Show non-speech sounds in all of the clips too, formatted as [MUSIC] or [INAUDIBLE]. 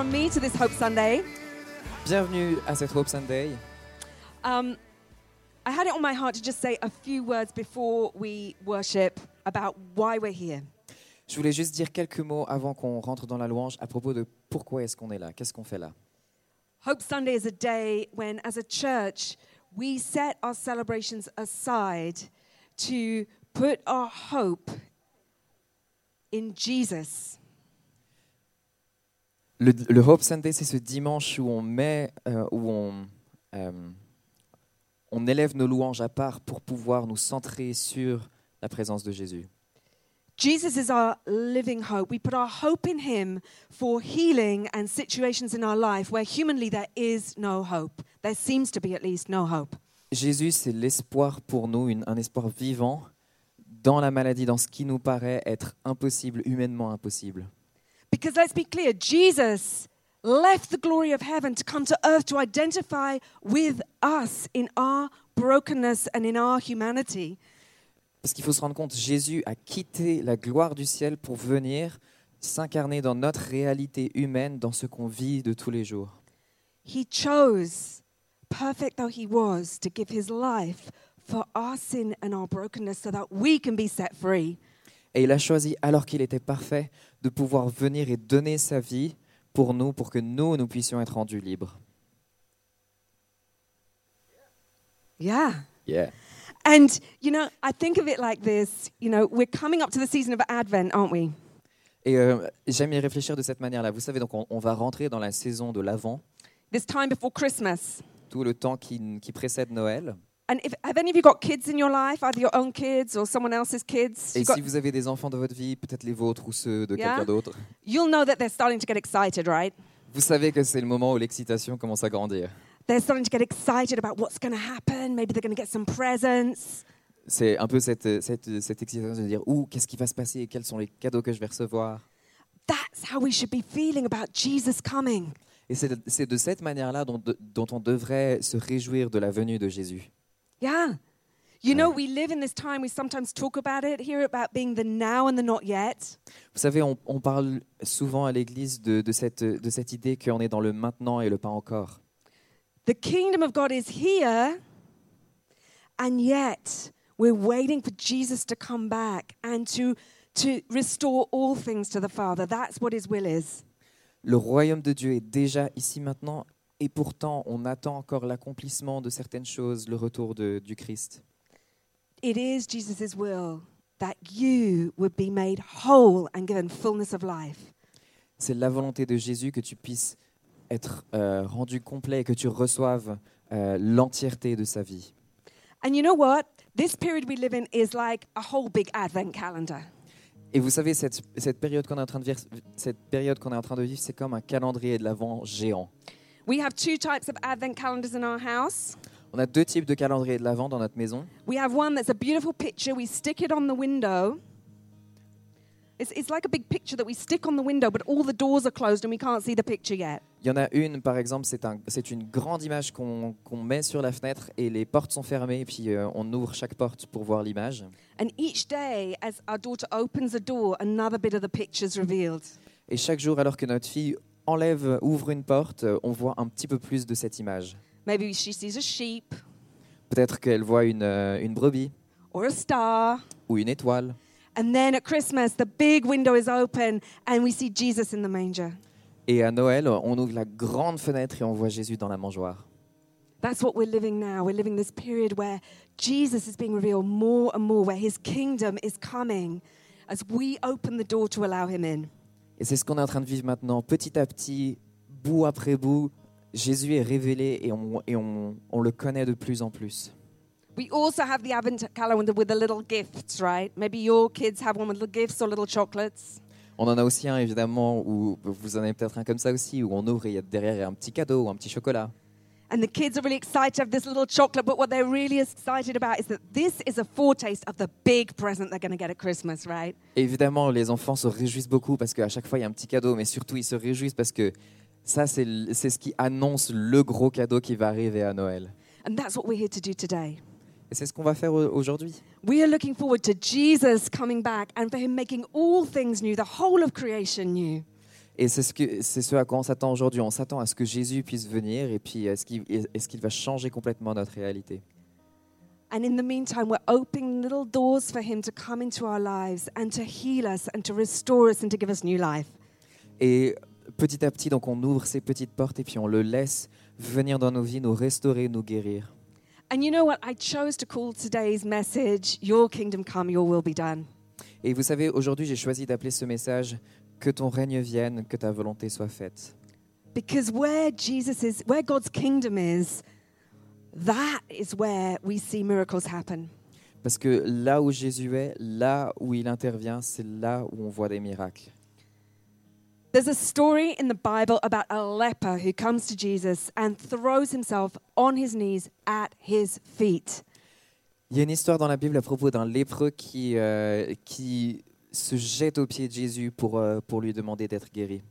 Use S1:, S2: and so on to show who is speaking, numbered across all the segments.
S1: from me to this Hope Sunday.
S2: Bienvenue à cette Hope Sunday.
S1: Um, I had it on my heart to just say a few words before we worship about why we're here.
S2: Je voulais juste dire quelques mots avant qu'on rentre dans la louange à propos de pourquoi est-ce qu'on est là, qu'est-ce qu'on fait là?
S1: Hope Sunday is a day when, as a church, we set our celebrations aside to put our hope in Jesus.
S2: Le, le Hope Sunday, c'est ce dimanche où on met, euh, où on, euh, on élève nos louanges à part pour pouvoir nous centrer sur la présence de Jésus.
S1: Jesus is our living hope. We put our hope in Him for healing and situations in our life where humanly there is no hope. There seems to be at least no hope.
S2: Jésus, c'est l'espoir pour nous, une- un espoir vivant dans la maladie, dans ce qui nous paraît être impossible, humainement impossible.
S1: Because let's be clear Jesus left the glory of heaven to come to earth to identify with us in our brokenness and in our humanity.
S2: Parce qu'il faut se rendre compte, Jésus a quitté la gloire du ciel pour venir s'incarner dans notre réalité humaine, dans ce qu'on vit de tous les jours.
S1: He chose, perfect though he was, to give his life for our sin and our brokenness so that we can be set free.
S2: Et il a choisi, alors qu'il était parfait, de pouvoir venir et donner sa vie pour nous, pour que nous, nous puissions être rendus libres.
S1: Yeah.
S2: Yeah.
S1: And, you know, I think of it like this you know, we're coming up to the season of Advent, aren't we?
S2: Et euh, j'aime y réfléchir de cette manière-là. Vous savez, donc on, on va rentrer dans la saison de l'Avent,
S1: This time before Christmas.
S2: tout le temps qui, qui précède Noël.
S1: And if, have any of you got kids in your life, either your own kids or someone else's kids?
S2: Et
S1: You got-
S2: si vous avez des enfants dans votre vie, peut-être les vôtres ou ceux de
S1: Yeah.
S2: quelqu'un d'autre,
S1: you'll know that they're starting to get excited, right?
S2: vous savez que c'est le moment où l'excitation commence à grandir.
S1: They're starting to get excited about what's going to happen. Maybe they're going to get some presents.
S2: C'est un peu cette, cette, cette excitation de dire Ouh, qu'est-ce qui va se passer? Quels sont les cadeaux que je vais recevoir?
S1: That's how we should be feeling about Jesus coming.
S2: Et c'est de, c'est de cette manière-là dont, dont on devrait se réjouir de la venue de Jésus.
S1: Yeah. You know, we live in this time, we sometimes talk about it here about being the now and the not yet.
S2: Vous savez, on, on parle souvent à l'Église de, de cette, de cette idée qu'on est dans le maintenant et le pas encore.
S1: The kingdom of God is here, and yet we're waiting for Jesus to come back and to, to restore all things to the Father. That's what his will is.
S2: Le royaume de Dieu est déjà ici maintenant, et pourtant on attend encore l'accomplissement de certaines choses, le retour de- du Christ.
S1: It is Jesus' will that you would be made whole and given fullness of life.
S2: C'est la volonté de Jésus que tu puisses être euh, rendu complet et que tu reçoives euh, l'entièreté de sa vie.
S1: And you know what? This period we live in is like a whole big advent calendar.
S2: Et vous savez, cette, cette période qu'on est en train de vivre, cette période qu'on est en train de vivre, c'est comme un calendrier de l'Avent géant.
S1: We have two types of advent calendars in our house.
S2: On a deux types de calendriers de l'Avent dans notre maison.
S1: We have one that's a beautiful picture. We stick it on the window. It's, it's like a big picture that we stick on the window, but all the doors are closed and we can't see the picture yet.
S2: Il y en a une, par exemple, c'est un, c'est une grande image qu'on qu'on met sur la fenêtre et les portes sont fermées, et puis euh, on ouvre chaque porte pour voir l'image.
S1: And each day, as our daughter opens a door, another bit of the picture is revealed.
S2: Et chaque jour, alors que notre fille enlève, ouvre une porte, euh, on voit un petit peu plus de cette image.
S1: Maybe she sees a sheep
S2: Peut-être qu'elle voit une, euh, une brebis
S1: or a star.
S2: ou une étoile.
S1: And then at Christmas, the big window is open and we see Jesus in the manger.
S2: Et à Noël, on ouvre la grande fenêtre et on voit Jésus dans la mangeoire.
S1: That's what we're living now. We're living this period where Jesus is being revealed more and more, where his kingdom is coming as we open the door to allow him in.
S2: Et c'est ce qu'on est en train de vivre maintenant. Petit à petit, bout après bout, Jésus est révélé et on, et on, on le connaît de plus en plus.
S1: We also have the Advent calendar with the little gifts, right? Maybe your kids have one with little gifts or little chocolates.
S2: On en a aussi un, évidemment, où vous en avez peut-être un comme ça aussi, où on ouvre et derrière il y a un petit cadeau ou un petit chocolat.
S1: And the kids are really excited to have this little chocolate, but what they're really excited about is that this is a foretaste of the big present they're going to get at Christmas, right?
S2: Évidemment, les enfants se réjouissent beaucoup parce qu'à chaque fois, il y a un petit cadeau, mais surtout, ils se réjouissent parce que ça, c'est ce qui annonce le gros cadeau qui va arriver à Noël.
S1: And that's what we're here to do today.
S2: Et c'est ce qu'on va faire au- aujourd'hui.
S1: We are looking forward to Jesus coming back and for him making all things new, the whole of creation new.
S2: Et c'est ce, que- c'est ce à quoi on s'attend aujourd'hui. On s'attend à ce que Jésus puisse venir et puis est-ce qu'il, est-ce qu'il va changer complètement notre réalité.
S1: And in the meantime, we're opening little doors for Him to come into our lives and to heal us and to restore us and to give us new life.
S2: Et petit à petit, donc on ouvre ces petites portes et puis on le laisse venir dans nos vies, nous restaurer, nous guérir.
S1: And you know what? I chose to call today's message, Your Kingdom Come, Your Will Be Done.
S2: Et vous savez, aujourd'hui, j'ai choisi d'appeler ce message Que ton règne vienne, que ta volonté soit faite.
S1: Because where Jesus is, where God's kingdom is, that is where we see miracles happen.
S2: Parce que là où Jésus est, là où il intervient, c'est là où on voit des miracles.
S1: There's a story in the Bible about a leper who comes to Jesus and throws himself on his knees at his feet.
S2: Il y a une histoire dans la Bible à propos d'un lépreux qui, euh, qui se jette aux pieds de Jésus pour, euh, pour lui demander d'être guéri.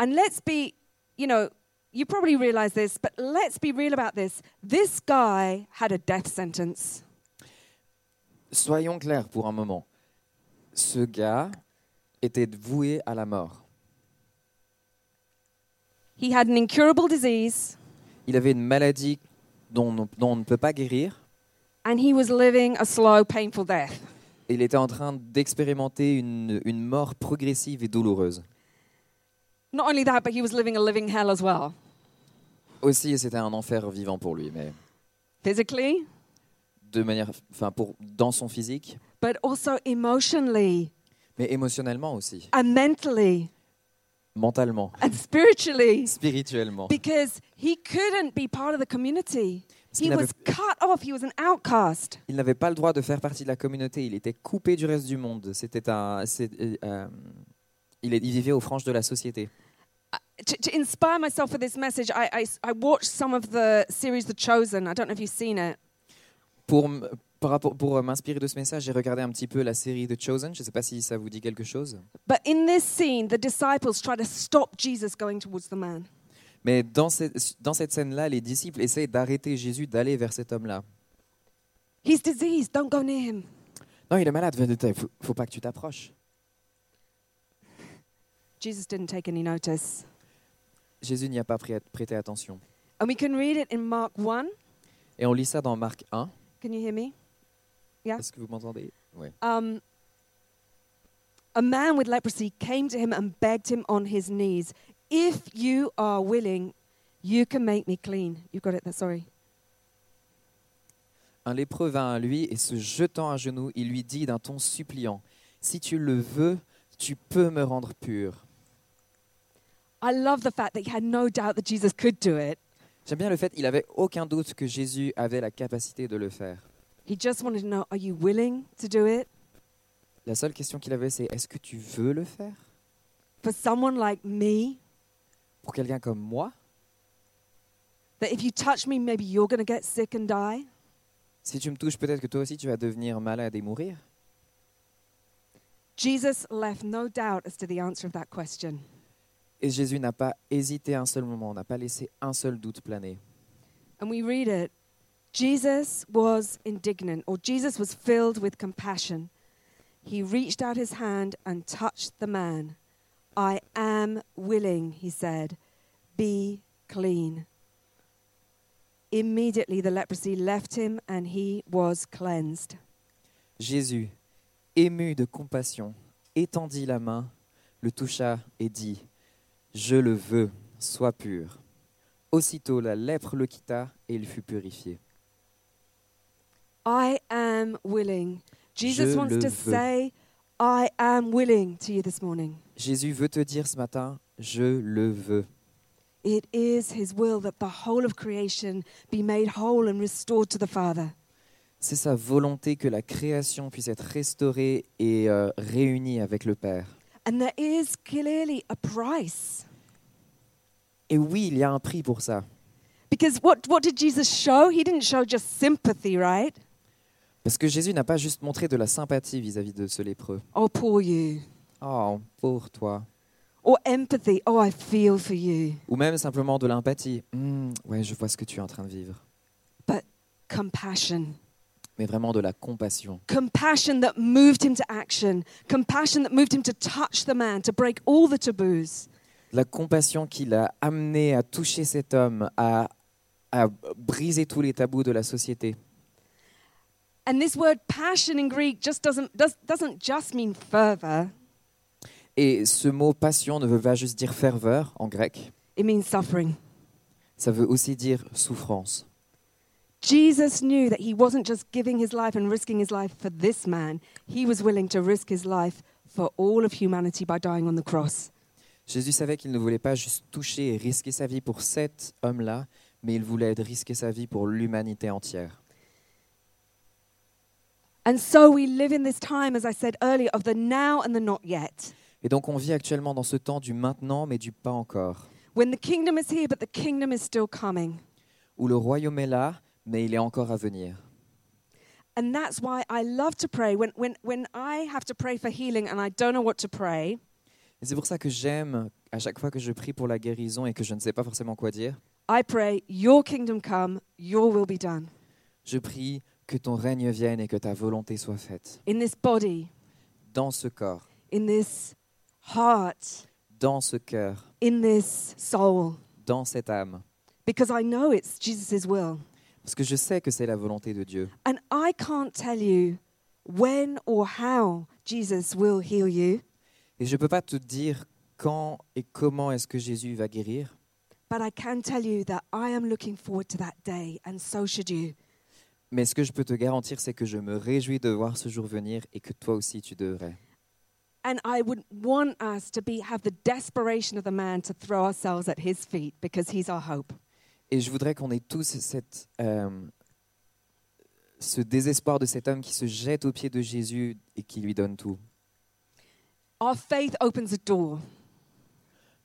S1: And let's be, you know, you probably realize this, but let's be real about this. This guy had a death sentence.
S2: Soyons clairs pour un moment. Ce gars était voué à la mort.
S1: He had an incurable disease
S2: Il avait une maladie dont, on- dont on ne peut pas guérir.
S1: and he was living a slow, painful death.
S2: Il était en train d'expérimenter une, une mort progressive et douloureuse.
S1: Not only that, but he was living a living hell as well.
S2: Aussi, c'était un enfer vivant pour lui, mais
S1: Physically,
S2: de manière, enfin, pour dans son physique,
S1: but also emotionally
S2: mais émotionnellement aussi,
S1: and mentally
S2: mentalement,
S1: and spiritually.
S2: spirituellement.
S1: Because he couldn't be part of the community.
S2: Parce
S1: He
S2: qu'il n'avait-
S1: was cut off. He was an outcast.
S2: Il n'avait pas le droit de faire partie de la communauté. Il était coupé du reste du monde. C'était un, c'est- euh, il, il vivait aux franges de la société.
S1: To, to inspire myself for this message, I, I, I watched some of the series The Chosen. I don't know if you've seen it.
S2: Pour, rapport, pour euh, m'inspirer de ce message, j'ai regardé un petit peu la série The Chosen. Je ne sais pas si ça vous dit quelque chose.
S1: But in this scene, the disciples try to stop Jesus going towards the man.
S2: Mais dans cette, dans cette scène-là, les disciples essayent d'arrêter Jésus d'aller vers cet homme-là.
S1: He's diseased. Don't go near him.
S2: Non, il est malade. Il faut, faut pas que tu t'approches.
S1: Jesus didn't take any notice.
S2: Jésus n'y a pas prêt- prêté attention.
S1: And we can read it in Mark 1.
S2: Et on lit ça dans Marc 1.
S1: Can you hear me? Yeah.
S2: Est-ce que vous m'entendez? Oui.
S1: Um, a man with leprosy came to him and begged him on his knees, If you are willing, you can make me clean. You've got it there, sorry.
S2: Un lépreux vint à lui et se jetant à genoux, il lui dit d'un ton suppliant Si tu le veux, tu peux me rendre pur.
S1: I love the fact that he had no doubt that Jesus could do it.
S2: J'aime bien le fait qu'il avait aucun doute que Jésus avait la capacité de le faire.
S1: He just wanted to know, Are you willing to do it?
S2: La seule question qu'il avait, c'est Est-ce que tu veux le faire?
S1: For someone like me,
S2: Pour quelqu'un comme moi
S1: that if you touch me, maybe you're going to get sick and die.
S2: Si tu me touches, peut-être que toi aussi tu vas devenir malade et mourir.
S1: Jesus left no doubt as to the answer of that question.
S2: Et Jésus n'a pas hésité un seul moment, n'a pas laissé un seul doute planer.
S1: And we read it Jesus was indignant, or Jesus was filled with compassion. He reached out his hand and touched the man. I am willing, he said. Be clean. Immediately the leprosy left him and he was cleansed.
S2: Jésus, ému de compassion, étendit la main, le toucha et dit Je le veux, sois pur. Aussitôt la lèpre le quitta et il fut purifié.
S1: I am willing. Jesus
S2: Je
S1: wants to
S2: veux.
S1: say, I am willing to you this morning.
S2: Jésus veut te dire ce matin Je le veux.
S1: It is his will that the whole of creation be made whole and restored to the Father.
S2: C'est sa volonté que la création puisse être restaurée et euh, réunie avec le Père.
S1: And there is clearly a price.
S2: Et oui, il y a un prix pour ça.
S1: Because what, what did Jesus show? He didn't show just sympathy, right?
S2: Parce que Jésus n'a pas juste montré de la sympathie vis-à-vis de ce lépreux.
S1: Oh, poor you.
S2: Oh, pour toi.
S1: Or empathy. Oh, I feel for you.
S2: Ou même simplement de l'empathie. Hmm, ouais, je vois ce que tu es en train de vivre.
S1: Compassion.
S2: mais vraiment de la compassion.
S1: Compassion that moved him to action. Compassion that moved him to touch the man, to break all the taboos.
S2: La compassion qui l'a amené à toucher cet homme, à, à briser tous les tabous de la société.
S1: And this word passion in Greek just doesn't, does, doesn't just mean fervor,
S2: Et ce mot passion ne veut pas juste dire ferveur en grec,
S1: it means suffering.
S2: ça veut aussi dire souffrance.
S1: Jesus knew that he wasn't just giving his life and risking his life for this man, he was willing to risk his life for all of humanity by dying on the cross.
S2: Jésus savait qu'il ne voulait pas juste toucher et risquer sa vie pour cet homme-là, mais il voulait risquer sa vie pour l'humanité entière.
S1: And so we live in this time, as I said earlier, of the now and the not yet.
S2: Et donc on vit actuellement dans ce temps du maintenant, mais du pas encore,
S1: When the kingdom is here, but the kingdom is still coming.
S2: où le royaume est là, mais il est encore à venir.
S1: And that's why I love to pray. When, when, when I have to pray for healing and I don't know what to pray,
S2: Et c'est pour ça que j'aime, à chaque fois que je prie pour la guérison et que je ne sais pas forcément quoi dire,
S1: I pray, Your kingdom come, Your will be done.
S2: je prie que ton règne vienne et que ta volonté soit faite.
S1: In this body,
S2: Dans ce corps,
S1: in this heart,
S2: dans ce cœur,
S1: in this soul.
S2: dans cette âme.
S1: Because I know it's Jesus' will.
S2: Parce que je sais que c'est la volonté de Dieu.
S1: And I can't tell you when or how Jesus will heal you,
S2: Et je ne peux pas te dire quand et comment est-ce que Jésus va guérir,
S1: but I can tell you that I am looking forward to that day, and so should you.
S2: Mais ce que je peux te garantir, c'est que je me réjouis de voir ce jour venir et que toi aussi tu devrais.
S1: And I would want us to be have the desperation of the man to throw ourselves at his feet because he's our hope.
S2: Et je voudrais qu'on ait tous cette, euh, ce désespoir de cet homme qui se jette aux pieds de Jésus et qui lui donne tout.
S1: Our faith opens a door.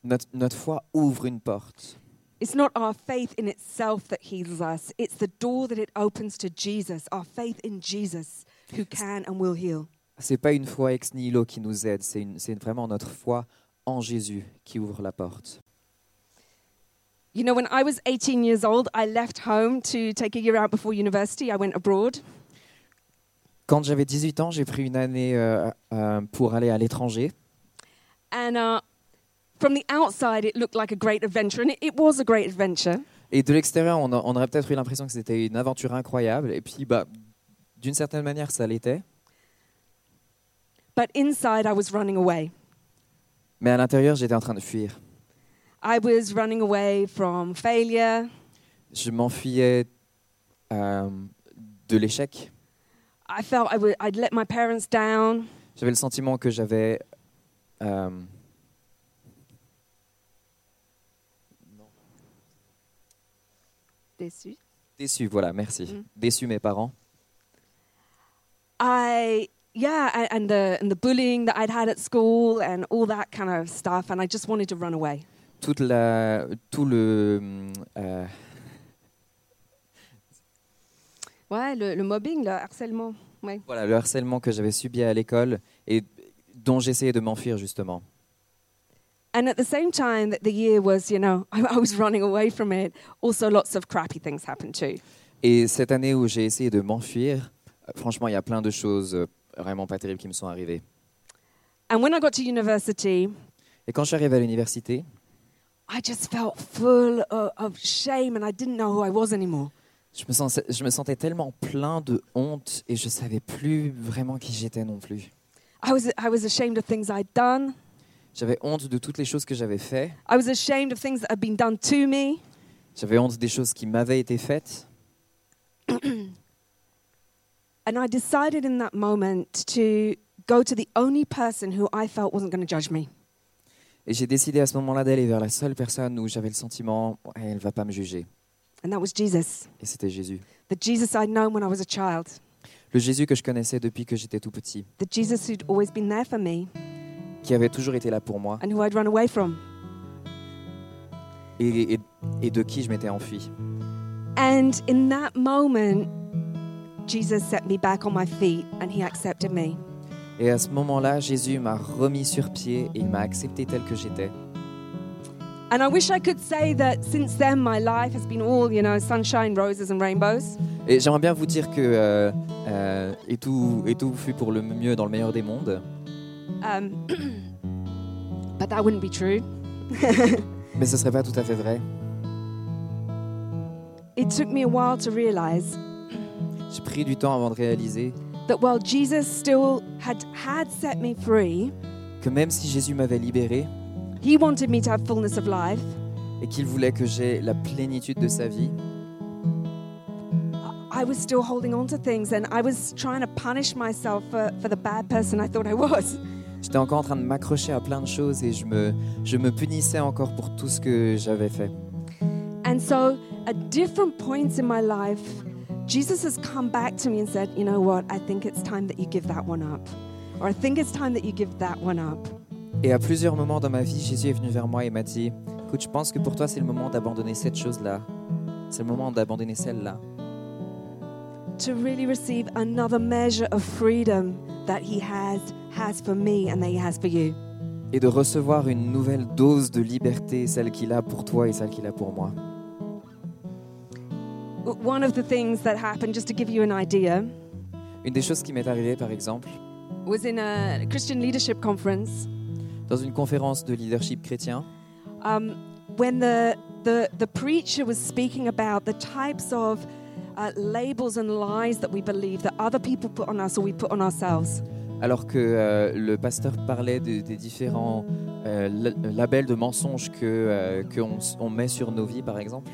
S2: Notre, notre foi ouvre une porte.
S1: It's not our faith in itself that heals us, it's the door that it opens to Jesus, our faith in Jesus who can and will heal.
S2: C'est pas une foi ex nihilo qui nous aide, c'est une- c'est vraiment notre foi en Jésus qui ouvre la porte.
S1: You know, when I was 18 years old, I left home to take a year out before university. I went abroad.
S2: Quand j'avais 18 ans, j'ai pris une année euh, euh, pour aller à l'étranger.
S1: And uh, from the outside, it looked like a great adventure, and it, it was a great adventure.
S2: Et de l'extérieur, on, a- on aurait peut-être eu l'impression que c'était une aventure incroyable. Et puis, bah, d'une certaine manière, ça l'était.
S1: But inside, I was running away.
S2: Mais à l'intérieur, j'étais en train de fuir.
S1: I was running away from failure.
S2: Je m'enfuyais euh, de l'échec.
S1: I felt I would, I'd let my parents down.
S2: J'avais le sentiment que j'avais... euh,
S1: Déçu.
S2: déçu, voilà, merci.
S1: Mm.
S2: Déçu mes parents.
S1: I yeah, and the and the bullying that I'd had at school and all that kind of stuff, and I just wanted to run away.
S2: Toute la, tout le... euh,
S1: Ouais, le, le mobbing, le harcèlement. Ouais.
S2: voilà, le harcèlement que j'avais subi à l'école et dont j'essayais de m'enfuir justement.
S1: And at the same time that the year was, you know, [LAUGHS] I, I was running away from it. Also, lots of crappy things happened too.
S2: Et cette année où j'ai essayé de m'enfuir, euh, franchement, il y a plein de choses euh, vraiment pas terribles qui me sont arrivées.
S1: And when I got to university,
S2: Et quand je suis arrivé à l'université,
S1: I just felt full of, of shame, and I didn't know who I was anymore.
S2: je me, sens- je me sentais tellement plein de honte et je savais plus vraiment qui j'étais non plus.
S1: I was I was ashamed of things I'd done.
S2: J'avais honte de toutes les choses que j'avais faites.
S1: I was ashamed of things that had been done to me.
S2: J'avais honte des choses qui m'avaient été faites. [CLEARS THROAT]
S1: And I decided in that moment to go to the only person who I felt wasn't going to judge me.
S2: Et j'ai décidé à ce moment-là d'aller vers la seule personne où j'avais le sentiment, elle va pas me juger.
S1: And that was Jesus.
S2: Et c'était Jésus.
S1: The Jesus I'd known when I was a child.
S2: Le Jésus que je connaissais depuis que j'étais tout petit,
S1: The Jesus who'd always been there for me
S2: qui avait toujours été là pour moi
S1: and who I'd run away from.
S2: et, et- et de qui je m'étais enfui.
S1: And in that moment, Jesus set me back on my feet and he accepted me.
S2: Et à ce moment-là, Jésus m'a remis sur pied et il m'a accepté tel que j'étais.
S1: And I wish I could say that since then my life has been all, you know, sunshine, roses, and rainbows.
S2: Et j'aimerais bien vous dire que euh, euh, et, tout, et tout fut pour le mieux dans le meilleur des mondes.
S1: Um, [CLEARS THROAT] but that wouldn't be true.
S2: Mais ce serait pas tout à fait vrai.
S1: It took me a while to realize
S2: J'ai pris du temps avant de réaliser
S1: that while Jesus still had, had set me free,
S2: que même si Jésus m'avait libéré
S1: he wanted me to have fullness of life.
S2: et qu'il voulait que j'aie la plénitude de sa vie,
S1: I was still holding on to things and I was trying to punish myself for, for the bad person I thought I was.
S2: J'étais encore en train de m'accrocher à plein de choses et je me, je me punissais encore pour tout ce que j'avais fait.
S1: And so, at different points in my life, Jesus has come back to me and said, You know what? I think it's time that you give that one up. Or I think it's time that you give that one up.
S2: Et à plusieurs moments dans ma vie, Jésus est venu vers moi et m'a dit, écoute, je pense que pour toi c'est le moment d'abandonner cette chose-là. C'est le moment d'abandonner celle-là.
S1: To really receive another measure of freedom that He has, has for me and that He has for you.
S2: Et de recevoir une nouvelle dose de liberté, celle qu'il a pour toi et celle qu'il a pour moi.
S1: One of the things that happened, just to give you an idea,
S2: Une des choses qui m'est arrivée, par exemple,
S1: was in a Christian leadership conference
S2: dans une conférence de leadership chrétien,
S1: um, when the, the, the preacher was speaking about the types of uh, labels and lies that we believe that other people put on us or we put on ourselves.
S2: Alors que euh, le pasteur parlait de- des différents euh, la- labels de mensonges que euh, qu'on on met sur nos vies, par exemple.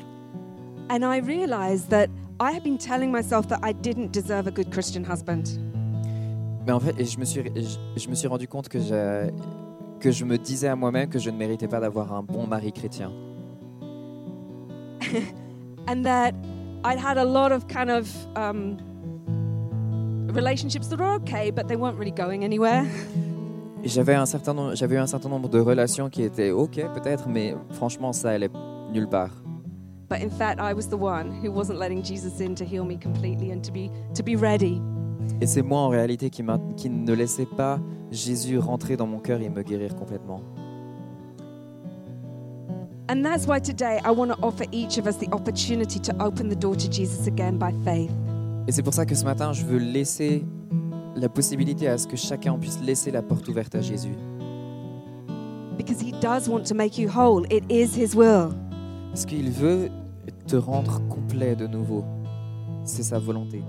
S1: And I realized that I had been telling myself that I didn't deserve a good Christian husband.
S2: Mais en fait, et je me suis, je, je me suis rendu compte que, j'ai- que je me disais à moi-même que je ne méritais pas d'avoir un bon mari chrétien. [LAUGHS]
S1: and that I'd had a lot of kind of um, relationships that were okay, but they weren't really going anywhere.
S2: J'avais un certain nombre, j'avais eu un certain nombre de relations qui étaient ok peut-être, mais franchement ça allait nulle part.
S1: But in fact, I was the one who wasn't letting Jesus in to heal me completely and to be to be ready.
S2: Et c'est moi en réalité qui ne laissais pas Jésus rentrer dans mon cœur et me guérir complètement.
S1: And that's why today I want to offer each of us the opportunity to open the door to Jesus again by faith.
S2: Et c'est pour ça que ce matin je veux laisser la possibilité à ce que chacun puisse laisser la porte ouverte à Jésus.
S1: Because he does want to make you whole. It is his will.
S2: Parce qu'il veut te rendre complet de nouveau. C'est sa volonté.